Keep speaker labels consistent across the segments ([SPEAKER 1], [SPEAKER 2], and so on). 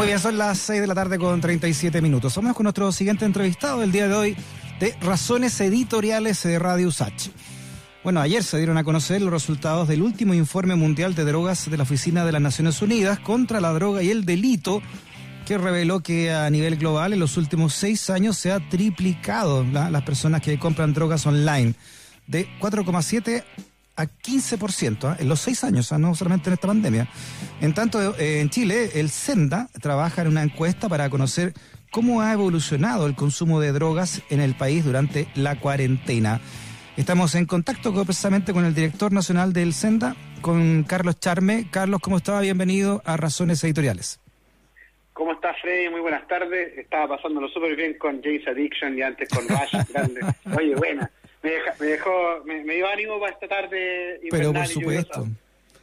[SPEAKER 1] Muy bien, son las 6 de la tarde con 37 minutos. Vamos con nuestro siguiente entrevistado del día de hoy de Razones Editoriales de Radio USACH. Bueno, ayer se dieron a conocer los resultados del último informe mundial de drogas de la Oficina de las Naciones Unidas contra la droga y el delito, que reveló que a nivel global en los últimos seis años se ha triplicado las personas que compran drogas online, de 4,7 a 15% ¿eh? en los seis años, ¿eh? no solamente en esta pandemia. En tanto, eh, en Chile, el Senda trabaja en una encuesta para conocer cómo ha evolucionado el consumo de drogas en el país durante la cuarentena. Estamos en contacto precisamente con el director nacional del Senda, con Carlos Charme. Carlos, ¿cómo estaba? Bienvenido a Razones Editoriales.
[SPEAKER 2] ¿Cómo estás, Freddy? Muy buenas tardes. Estaba pasándolo súper bien con James Addiction y antes con Rush Grande. Oye, buena. Me, dejó, me, dio ánimo para esta tarde.
[SPEAKER 1] Pero por supuesto.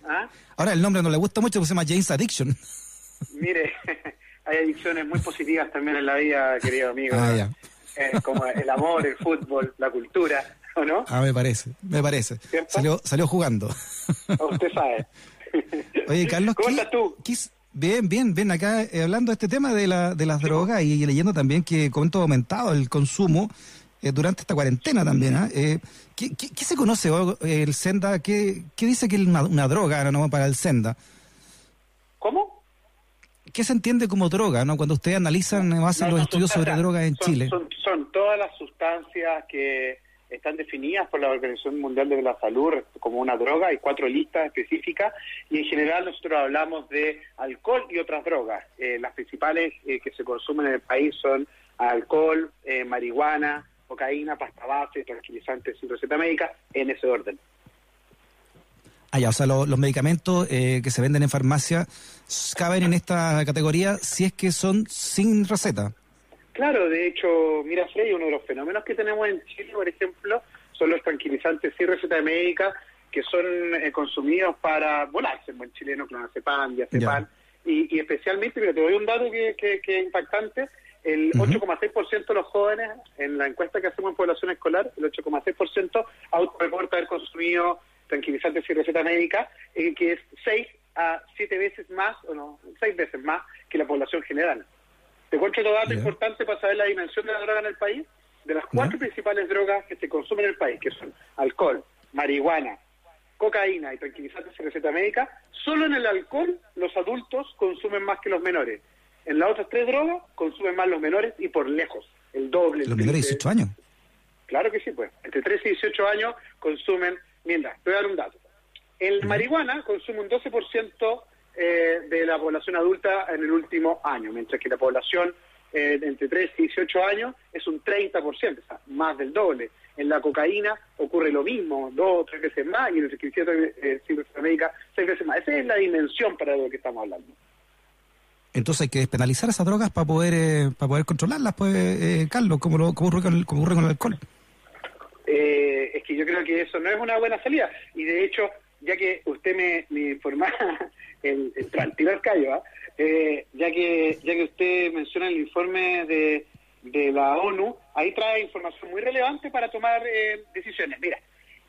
[SPEAKER 1] ¿Ah? Ahora el nombre no le gusta mucho, pues se llama James Addiction.
[SPEAKER 2] Mire, hay adicciones muy positivas también en la vida, querido amigo. Ah, eh, como el amor, el fútbol, la cultura, ¿o no?
[SPEAKER 1] Ah, me parece, me parece. Salió, salió jugando.
[SPEAKER 2] Usted sabe.
[SPEAKER 1] Oye, Carlos,
[SPEAKER 2] ¿cómo estás tú?
[SPEAKER 1] Bien, bien, bien. Acá eh, hablando de este tema de, la, de las drogas y, leyendo también que cuánto ha aumentado el consumo eh, durante esta cuarentena también. ¿ah? ¿eh? ¿qué, qué, se conoce el Senda? ¿Qué, qué dice que es una, una droga no, para el Senda?
[SPEAKER 2] ¿Cómo?
[SPEAKER 1] ¿Qué se entiende como droga, no? Cuando ustedes analizan, hacen los estudios sobre drogas en Chile.
[SPEAKER 2] Son, todas las sustancias que están definidas por la Organización Mundial de la Salud como una droga, hay cuatro listas específicas y en general nosotros hablamos de alcohol y otras drogas. Eh, las principales eh, que se consumen en el país son alcohol, eh, marihuana, cocaína, pasta base, tranquilizantes sin receta médica, en ese orden.
[SPEAKER 1] Ah, ya, o sea, los medicamentos eh, que se venden en farmacia caben en esta categoría si es que son sin receta.
[SPEAKER 2] Claro, de hecho, mira, Frey, uno de los fenómenos que tenemos en Chile, por ejemplo, son los tranquilizantes sin receta médica que son eh, consumidos para volarse, en buen chileno, clonazepam, diazepam, y, y especialmente, mira, te doy un dato que, que, que es impactante, el 8,6% de los jóvenes, en la encuesta que hacemos en población escolar, el 8,6% autorreporta haber consumido tranquilizantes y receta médica, eh, que es 6 a 7 veces más, o no, 6 veces más que la población general. Te cuento otro dato importante para saber la dimensión de la droga en el país. De las cuatro principales drogas que se consumen en el país, que son alcohol, marihuana, cocaína y tranquilizantes y receta médica, solo en el alcohol los adultos consumen más que los menores. En las otras tres drogas consumen más los menores y por lejos, el doble.
[SPEAKER 1] ¿Los menores de 18 años?
[SPEAKER 2] Claro que sí, pues. Entre 13 y 18 años consumen Mira, te voy a dar un dato. El marihuana consume un 12% eh, de la población adulta en el último año, mientras que la población eh, entre 3 y 18 años es un 30%, o sea, más del doble. En la cocaína ocurre lo mismo, dos o tres veces más, y en el tranquilizante eh, América seis veces más. Esa es la dimensión para lo que estamos hablando.
[SPEAKER 1] Entonces hay que despenalizar esas drogas para poder eh, para poder controlarlas, pues, eh, Carlos, como, lo, como, ocurre con el alcohol.
[SPEAKER 2] Eh, es que yo creo que eso no es una buena salida. Y de hecho, ya que usted me, me informaba, el, el, tirar callo, ¿ah? eh, ya que ya que usted menciona el informe de, de la ONU, ahí trae información muy relevante para tomar eh, decisiones. Mira,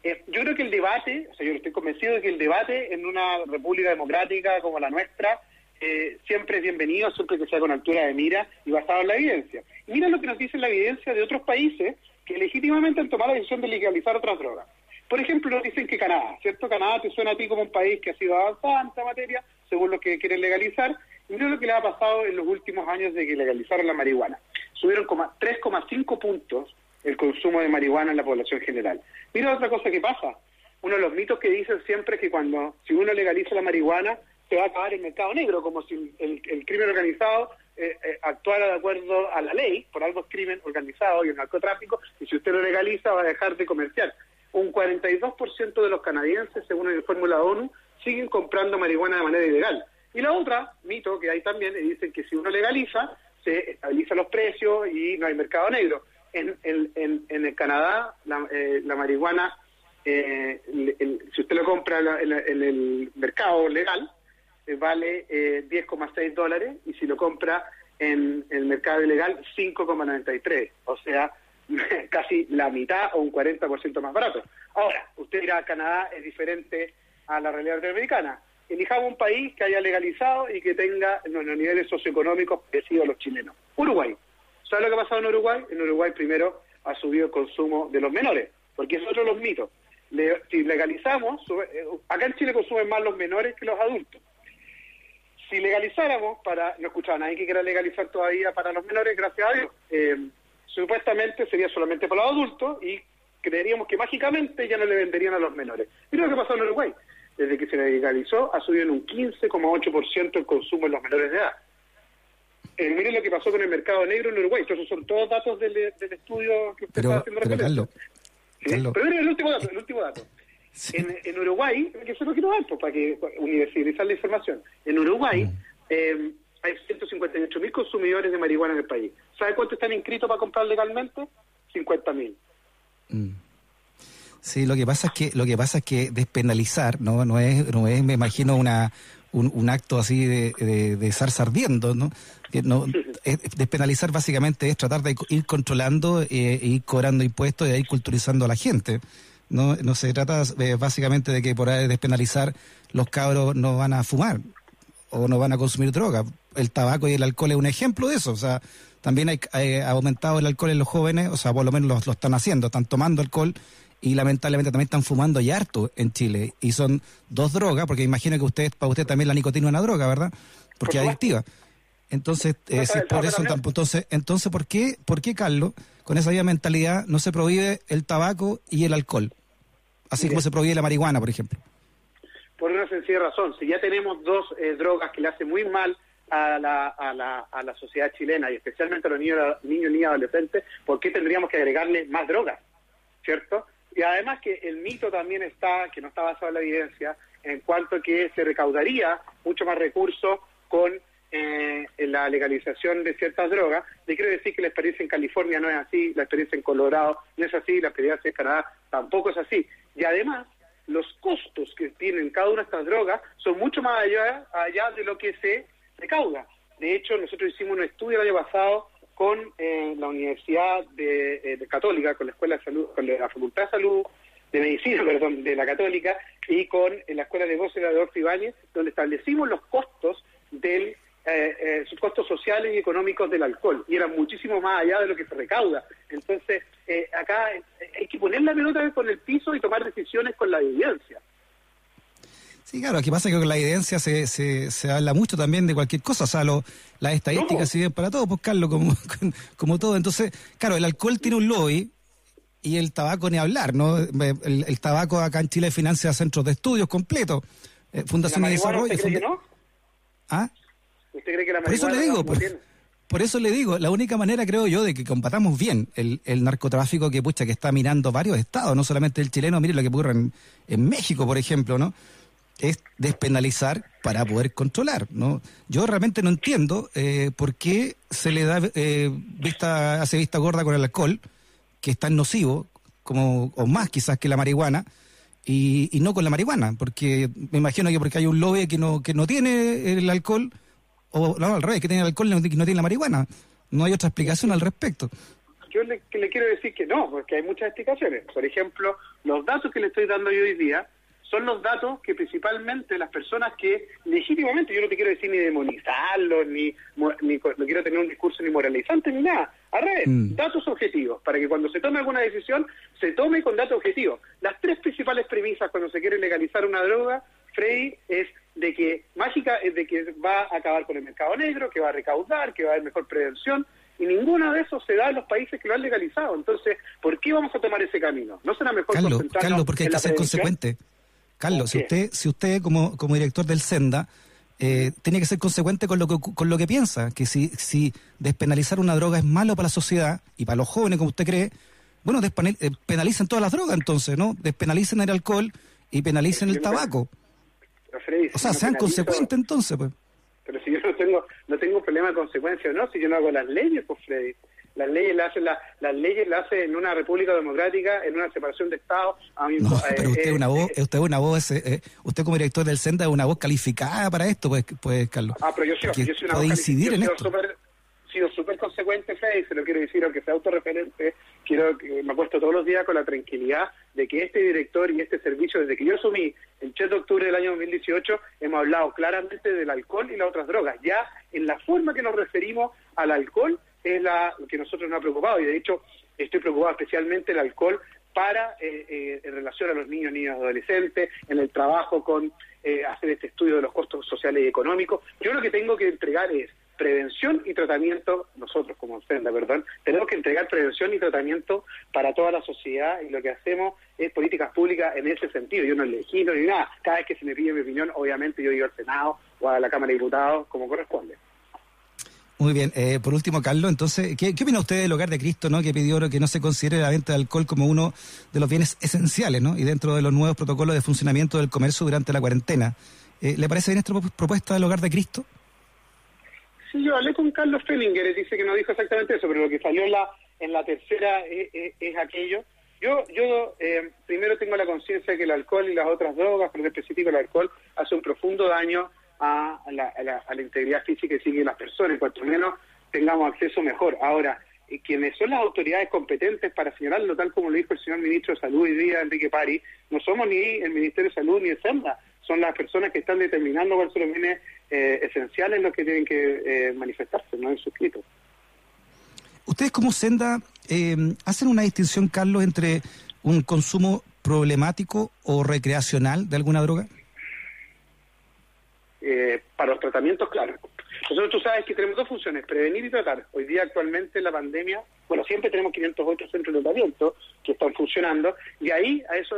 [SPEAKER 2] eh, yo creo que el debate, o sea, yo estoy convencido de que el debate en una república democrática como la nuestra eh, siempre es bienvenido, siempre que sea con altura de mira y basado en la evidencia. Y mira lo que nos dice la evidencia de otros países que legítimamente han tomado la decisión de legalizar otras drogas. Por ejemplo, nos dicen que Canadá, ¿cierto? Canadá te suena a ti como un país que ha sido avanzado en esta materia, según lo que quieren legalizar. Y mira lo que le ha pasado en los últimos años de que legalizaron la marihuana. Subieron 3,5 puntos el consumo de marihuana en la población general. Mira otra cosa que pasa. Uno de los mitos que dicen siempre es que cuando, si uno legaliza la marihuana, se va a acabar el mercado negro, como si el, el crimen organizado eh, eh, actuara de acuerdo a la ley, por algo es crimen organizado y el narcotráfico, y si usted lo legaliza va a dejar de comerciar. Un 42% de los canadienses, según el Fórmula ONU, siguen comprando marihuana de manera ilegal. Y la otra, mito que hay también, dicen que si uno legaliza, se estabilizan los precios y no hay mercado negro. En, en, en, el Canadá, la, eh, marihuana, si usted lo compra en el mercado legal, eh, vale 10,6 eh, dólares y si lo compra en el mercado ilegal 5,93, o sea, casi la mitad o un 40% más barato. Ahora, usted dirá, Canadá es diferente a la realidad norteamericana. elijamos un país que haya legalizado y que tenga los niveles socioeconómicos parecidos a los chilenos. Uruguay. ¿Sabes lo que ha pasado en Uruguay? En Uruguay primero ha subido el consumo de los menores, porque es otro los mitos. si legalizamos, eh, acá en Chile consumen más los menores que los adultos. Si legalizáramos, para no escuchaba a nadie que quiera legalizar todavía para los menores, gracias a Dios, eh, supuestamente sería solamente para los adultos y creeríamos que mágicamente ya no le venderían a los menores. Mira lo que pasó en Uruguay. Desde que se legalizó ha subido en un 15,8% el consumo en los menores de edad. Eh, miren lo que pasó con el mercado negro en Uruguay. Estos son todos datos del, estudio que usted está haciendo
[SPEAKER 1] pero, Carlos,
[SPEAKER 2] Pero miren el último dato, el último dato. En, Uruguay, que eso lo quiero dar, pues, para que universitarizar la información. En Uruguay mm. eh, hay 158 mil consumidores de marihuana en el país. ¿Sabe cuánto están inscritos para comprar legalmente? 50 mil. Mm.
[SPEAKER 1] Sí, lo que pasa es que lo que pasa es que despenalizar no no es no es me imagino una un, acto así de, de, estar sardiendo, ¿no? Que no despenalizar básicamente es tratar de ir controlando e ir cobrando impuestos y ir culturizando a la gente. No, no se trata eh, básicamente de que por despenalizar los cabros no van a fumar o no van a consumir droga. El tabaco y el alcohol es un ejemplo de eso. O sea, también hay, ha aumentado el alcohol en los jóvenes, o sea, por lo menos lo, están haciendo, están tomando alcohol y lamentablemente también están fumando y harto en Chile. Y son dos drogas, porque imagino que usted, para usted también la nicotina es una droga, ¿verdad? Porque es adictiva. Entonces, eh, por eso, entonces, entonces ¿por qué, por qué, Carlos, con esa misma mentalidad no se prohíbe el tabaco y el alcohol? Así como se prohíbe la marihuana, por ejemplo.
[SPEAKER 2] Por una sencilla razón, si ya tenemos dos eh, drogas que le hacen muy mal a la, a, la, a la sociedad chilena y especialmente a los niños, niños y adolescentes, ¿por qué tendríamos que agregarle más drogas? ¿Cierto? Y además que el mito también está, que no está basado en la evidencia, en cuanto a que se recaudaría mucho más recursos con eh, la legalización de ciertas drogas. Le quiero decir que la experiencia en California no es así, la experiencia en Colorado no es así, la experiencia en Canadá tampoco es así. Y además, los costos que tienen cada una de estas drogas son mucho más allá, de lo que se recauda. De hecho, nosotros hicimos un estudio el año pasado con eh, la Universidad eh, de, Católica, con la Escuela de Salud, con la Facultad de Salud, de Medicina, perdón, de la Católica, y con eh, la Escuela de Voces de Adolfo Ibáñez, donde establecimos los costos del eh, sus costos sociales y económicos del alcohol, y eran muchísimo más allá de lo que se recauda. Entonces, acá hay que poner la pelota con el piso y tomar decisiones con la evidencia.
[SPEAKER 1] Sí, claro, aquí pasa que con la evidencia se, se, se habla mucho también de cualquier cosa, o sea, lo, las estadísticas sirven para todo, pues Carlos, como, como todo. Entonces, claro, el alcohol tiene un lobby y el tabaco ni hablar, ¿no? El, tabaco acá en Chile financia centros de estudios completos, eh, fundaciones de desarrollo.
[SPEAKER 2] ¿Usted cree que no?
[SPEAKER 1] ¿Ah?
[SPEAKER 2] ¿Usted cree que la
[SPEAKER 1] por eso le digo, por, eso le digo, la única manera creo yo de que combatamos bien el, el narcotráfico que pucha que está mirando varios estados, no solamente el chileno, mire lo que ocurre en, en México, por ejemplo, ¿no? es despenalizar para poder controlar. ¿no? Yo realmente no entiendo eh, por qué se le da eh, vista, hace vista gorda con el alcohol, que es tan nocivo, como, o más quizás que la marihuana, y, no con la marihuana, porque me imagino que porque hay un lobby que no, que no tiene el alcohol, o no, al revés, que tiene el alcohol y no, tiene la marihuana. No hay otra explicación al respecto.
[SPEAKER 2] Yo le, le quiero decir que no, porque hay muchas explicaciones. Por ejemplo, los datos que le estoy dando yo hoy día son los datos que principalmente las personas que legítimamente, yo no te quiero decir ni demonizarlos, ni, ni no quiero tener un discurso ni moralizante ni nada, al revés, mm. datos objetivos, para que cuando se tome alguna decisión, se tome con datos objetivos. Las tres principales premisas cuando se quiere legalizar una droga, Freddy, es de que mágica es de que va a acabar con el mercado negro, que va a recaudar, que va a haber mejor prevención, y ninguno de esos se da en los países que lo han legalizado. Entonces, ¿por qué vamos a tomar ese camino? ¿No será mejor
[SPEAKER 1] Carlos, Carlos, porque hay que ser consecuente. Carlos, si usted, si usted como, como director del Senda eh, tiene que ser consecuente con lo que, con lo que piensa, que si, si despenalizar una droga es malo para la sociedad y para los jóvenes, como usted cree, bueno, eh, penalicen todas las drogas entonces, ¿no? Despenalicen el alcohol y penalicen el tabaco. O sea, sean consecuentes entonces, pues.
[SPEAKER 2] Pero si yo no tengo, no tengo problema de consecuencia, ¿no? Si yo no hago las leyes, pues, Freddy. Las leyes las hace la, las leyes las hace en una república democrática, en una separación de Estado.
[SPEAKER 1] no, pero usted es una voz, usted una voz, eh, usted como director del CENDA es una voz calificada para esto, pues, pues Carlos.
[SPEAKER 2] Ah, pero yo, soy, yo soy una voz
[SPEAKER 1] incidir en esto.
[SPEAKER 2] Super, sido súper consecuente, Fede, y se lo quiero decir, aunque sea autorreferente, quiero que me acuesto todos los días con la tranquilidad de que este director y este servicio, desde que yo asumí el 3 de octubre del año 2018, hemos hablado claramente del alcohol y las otras drogas. Ya en la forma que nos referimos al alcohol es la que nosotros nos ha preocupado y de hecho estoy preocupado especialmente el alcohol para eh, eh, en relación a los niños, y adolescentes, en el trabajo con eh, hacer este estudio de los costos sociales y económicos. Yo lo que tengo que entregar es prevención y tratamiento, nosotros como Senda, perdón, tenemos que entregar prevención y tratamiento para toda la sociedad y lo que hacemos es políticas públicas en ese sentido. Yo no legislo ni nada. Cada vez que se me pide mi opinión, obviamente yo digo al Senado o a la Cámara de Diputados como corresponde.
[SPEAKER 1] Muy bien. Eh, por último, Carlos, entonces, ¿qué, opina usted del Hogar de Cristo, ¿no? que pidió que no se considere la venta de alcohol como uno de los bienes esenciales ¿no? y dentro de los nuevos protocolos de funcionamiento del comercio durante la cuarentena? Eh, ¿Le parece bien esta propuesta del Hogar de Cristo?
[SPEAKER 2] Sí, yo hablé con Carlos Fellinger, dice que no dijo exactamente eso, pero lo que salió en la, en la tercera es, aquello. Yo, yo eh, primero tengo la conciencia de que el alcohol y las otras drogas, pero en específico el alcohol, hace un profundo daño a la, a la, integridad física y psíquica de las personas, cuanto menos tengamos acceso mejor. Ahora, eh, quienes son las autoridades competentes para señalarlo, tal como lo dijo el señor ministro de Salud hoy día, Enrique Pari, no somos ni el Ministerio de Salud ni el SEMDA, son las personas que están determinando cuáles son los bienes eh, esenciales los que tienen que eh, manifestarse, no en suscrito.
[SPEAKER 1] Ustedes como Senda hacen una distinción, Carlos, entre un consumo problemático o recreacional de alguna droga?
[SPEAKER 2] Eh, para los tratamientos, claro. Nosotros tú sabes que tenemos dos funciones, prevenir y tratar. Hoy día actualmente la pandemia, bueno, siempre tenemos 508 centros de tratamiento que están funcionando y ahí, a eso,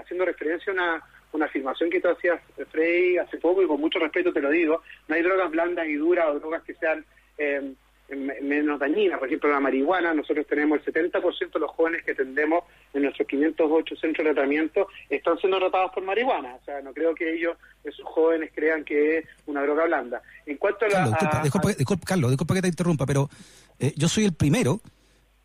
[SPEAKER 2] haciendo referencia a una, una afirmación que tú hacías, Frey, hace poco y con mucho respeto te lo digo, no hay drogas blandas y duras o drogas que sean... Eh, menos dañina. Por ejemplo, la marihuana, nosotros tenemos el 70% de los jóvenes que atendemos en nuestros 508 centros de tratamiento están siendo tratados por marihuana. O sea, no creo que ellos, esos jóvenes, crean que es una droga blanda. En cuanto a la...
[SPEAKER 1] Carlos, disculpa, que te interrumpa, pero eh, yo soy el primero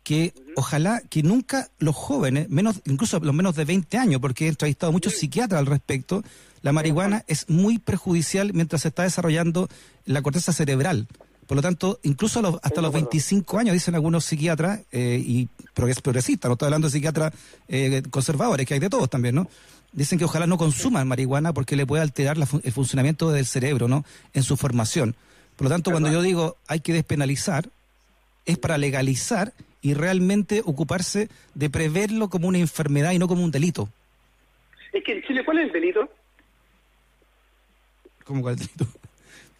[SPEAKER 1] que ojalá que nunca los jóvenes, menos incluso los menos de 20 años, porque he entrevistado a muchos psiquiatras al respecto, la marihuana es muy perjudicial mientras se está desarrollando la corteza cerebral. Por lo tanto, incluso hasta los 25 años, dicen algunos psiquiatras, eh, y progresistas, no estoy hablando de psiquiatras eh, conservadores, que hay de todos también, ¿no? Dicen que ojalá no consuman marihuana porque le puede alterar el funcionamiento del cerebro, ¿no? En su formación. Por lo tanto, cuando yo digo hay que despenalizar, es para legalizar y realmente ocuparse de preverlo como una enfermedad y no como un delito.
[SPEAKER 2] Es que en Chile, ¿cuál es el delito?
[SPEAKER 1] ¿Cómo cuál delito?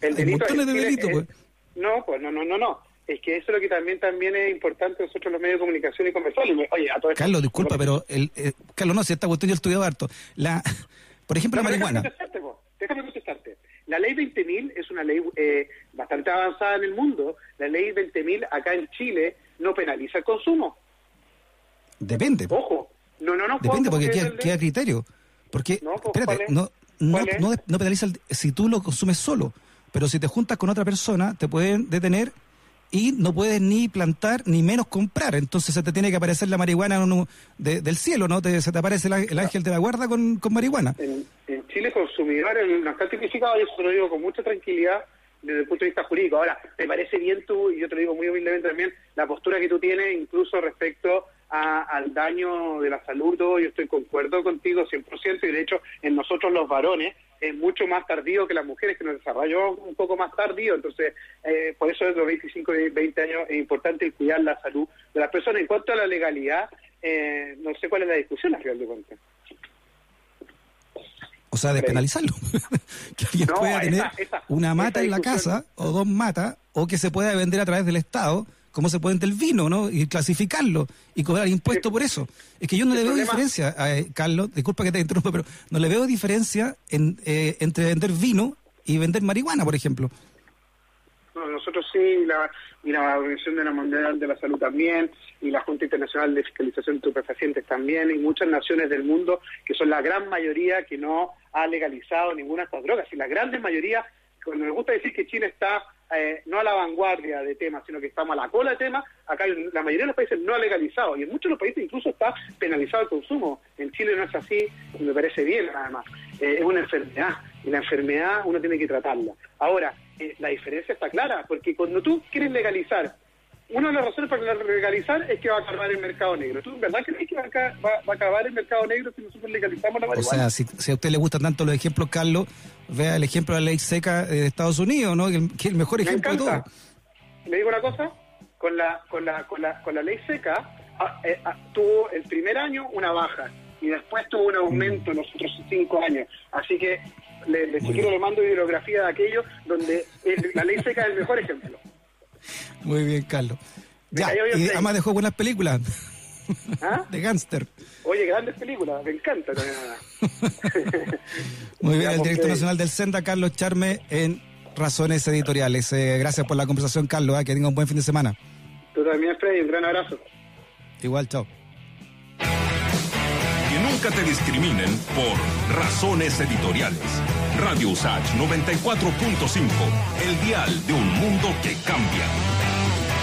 [SPEAKER 2] El delito Hay de delitos, pues. No, pues no, no, no, no. Es que eso es lo que también también es importante nosotros los medios de comunicación y comerciales. Oye, a todo
[SPEAKER 1] Carlos, disculpa, pero el, eh, Carlos, no, si esta cuestión yo estudiado harto. La, por ejemplo, la marihuana.
[SPEAKER 2] Déjame contestarte, La ley 20.000 es una ley eh, bastante avanzada en el mundo. La ley 20.000 acá en Chile no penaliza el consumo.
[SPEAKER 1] Depende.
[SPEAKER 2] Ojo. No, no, no.
[SPEAKER 1] Depende porque queda, queda, criterio. Porque, no, pues, espérate, no, no, no, penaliza si tú lo consumes solo. Pero si te juntas con otra persona, te pueden detener y no puedes ni plantar ni menos comprar. Entonces se te tiene que aparecer la marihuana del cielo, ¿no? Te, se te aparece el, ángel de la guarda con, marihuana.
[SPEAKER 2] En, Chile consumidor no está tipificado, yo se lo digo con mucha tranquilidad desde el punto de vista jurídico. Ahora, me parece bien tú, y yo te lo digo muy humildemente también, la postura que tú tienes incluso respecto al daño de la salud, yo estoy concuerdo contigo 100% y de hecho en nosotros los varones es mucho más tardío que las mujeres, que nos desarrolló un poco más tardío, entonces eh, por eso desde los 25 y 20 años es importante cuidar la salud de las personas. En cuanto a la legalidad, eh, no sé cuál es la discusión a final de cuentas.
[SPEAKER 1] O sea, despenalizarlo. que alguien pueda tener una mata en la casa o dos matas, o que se pueda vender a través del Estado cómo se puede el vino, ¿no? Y clasificarlo y cobrar impuesto por eso. Es que yo no le veo diferencia, eh, Carlos, disculpa que te interrumpa, pero no le veo diferencia en, eh, entre vender vino y vender marihuana, por ejemplo.
[SPEAKER 2] No, nosotros sí, la, y la Organización de la Mundial de la Salud también, y la Junta Internacional de Fiscalización de Estupefacientes también, y muchas naciones del mundo, que son la gran mayoría que no ha legalizado ninguna de estas drogas. Y la gran mayoría, cuando me gusta decir que Chile está eh, no a la vanguardia de temas, sino que estamos a la cola de temas, acá la mayoría de los países no ha legalizado y en muchos de los países incluso está penalizado el consumo. En Chile no es así y me parece bien además. Eh, es una enfermedad y la enfermedad uno tiene que tratarla. Ahora, eh, la diferencia está clara, porque cuando tú quieres legalizar una de las razones para legalizar es que va a acabar el mercado negro. ¿Tú en verdad crees que va a, acabar el mercado negro si nosotros legalizamos la marihuana?
[SPEAKER 1] O sea, si, a usted le gustan tanto los ejemplos, Carlos, vea el ejemplo de la ley seca de Estados Unidos, ¿no? Que, el mejor ejemplo de todo.
[SPEAKER 2] Le digo una cosa, con la, con la, con la, con la ley seca ah, eh, ah, tuvo el primer año una baja y después tuvo un aumento en los otros cinco años. Así que le, le, le mando bibliografía de aquello donde la ley seca es el mejor ejemplo.
[SPEAKER 1] Muy bien, Carlos. Ya, y además dejó buenas películas. ¿Ah? De gángster.
[SPEAKER 2] Oye, grandes películas, me encanta
[SPEAKER 1] Muy bien, el director nacional del Senda, Carlos Charme, en Razones Editoriales. Eh, gracias por la conversación, Carlos. Eh, que tenga un buen fin de semana.
[SPEAKER 2] Tú también, Freddy, un gran abrazo.
[SPEAKER 1] Igual, chao.
[SPEAKER 3] Nunca te discriminen por razones editoriales. Radio Usach 94.5, el dial de un mundo que cambia.